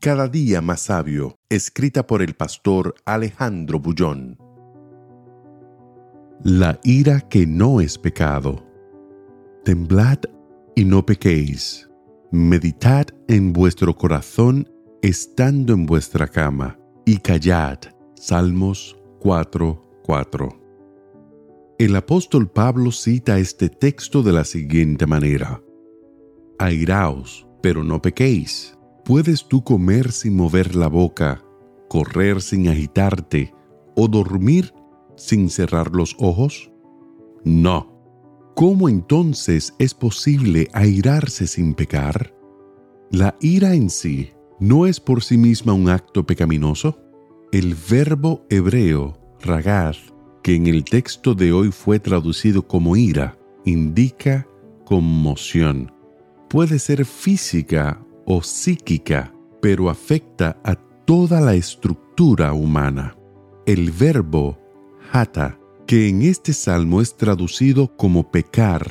Cada día más sabio, escrita por el pastor Alejandro Bullón. La ira que no es pecado. Temblad y no pequéis. Meditad en vuestro corazón estando en vuestra cama y callad. Salmos 4:4. El apóstol Pablo cita este texto de la siguiente manera. Airaos, pero no pequéis ¿Puedes tú comer sin mover la boca, correr sin agitarte o dormir sin cerrar los ojos? No. ¿Cómo entonces es posible airarse sin pecar? La ira en sí no es por sí misma un acto pecaminoso. El verbo hebreo ragad, que en el texto de hoy fue traducido como ira, indica conmoción. Puede ser física o psíquica, pero afecta a toda la estructura humana. El verbo hata, que en este salmo es traducido como pecar,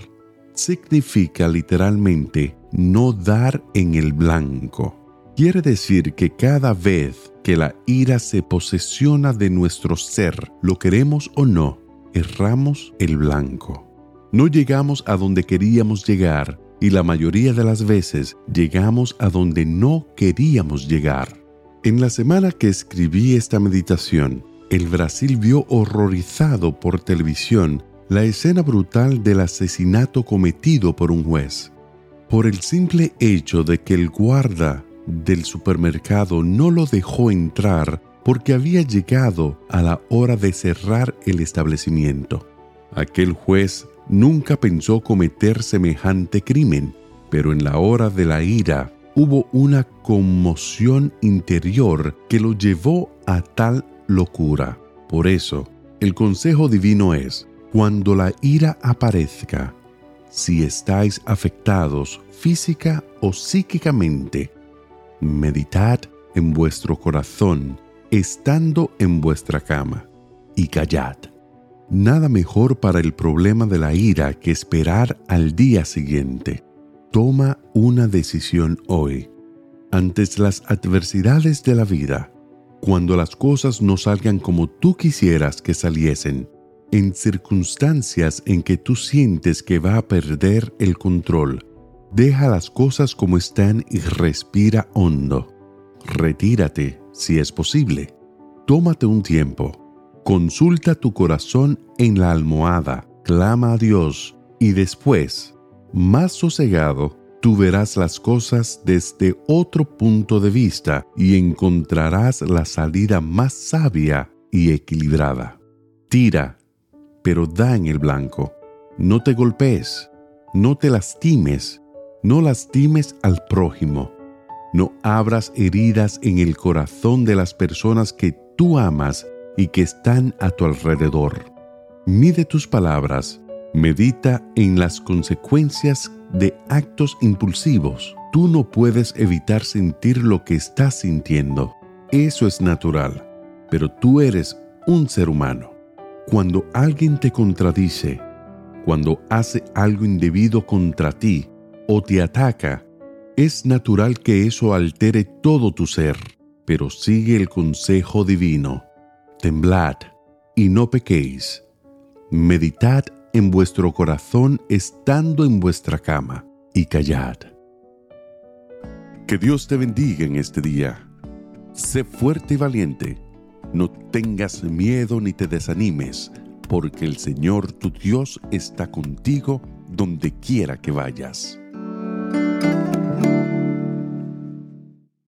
significa literalmente no dar en el blanco. Quiere decir que cada vez que la ira se posesiona de nuestro ser, lo queremos o no, erramos el blanco. No llegamos a donde queríamos llegar y la mayoría de las veces llegamos a donde no queríamos llegar. En la semana que escribí esta meditación, el Brasil vio horrorizado por televisión la escena brutal del asesinato cometido por un juez. Por el simple hecho de que el guarda del supermercado no lo dejó entrar porque había llegado a la hora de cerrar el establecimiento. Aquel juez nunca pensó cometer semejante crimen, pero en la hora de la ira hubo una conmoción interior que lo llevó a tal locura. Por eso, el consejo divino es, cuando la ira aparezca, si estáis afectados física o psíquicamente, meditad en vuestro corazón, estando en vuestra cama, y callad. Nada mejor para el problema de la ira que esperar al día siguiente. Toma una decisión hoy. Antes las adversidades de la vida, cuando las cosas no salgan como tú quisieras que saliesen, en circunstancias en que tú sientes que va a perder el control, deja las cosas como están y respira hondo. Retírate si es posible. Tómate un tiempo Consulta tu corazón en la almohada, clama a Dios y después, más sosegado, tú verás las cosas desde otro punto de vista y encontrarás la salida más sabia y equilibrada. Tira, pero da en el blanco. No te golpees, no te lastimes, no lastimes al prójimo. No abras heridas en el corazón de las personas que tú amas y que están a tu alrededor. Mide tus palabras, medita en las consecuencias de actos impulsivos. Tú no puedes evitar sentir lo que estás sintiendo. Eso es natural, pero tú eres un ser humano. Cuando alguien te contradice, cuando hace algo indebido contra ti o te ataca, es natural que eso altere todo tu ser, pero sigue el consejo divino temblad y no pequéis. Meditad en vuestro corazón estando en vuestra cama y callad. Que Dios te bendiga en este día. Sé fuerte y valiente. No tengas miedo ni te desanimes, porque el Señor tu Dios está contigo donde quiera que vayas.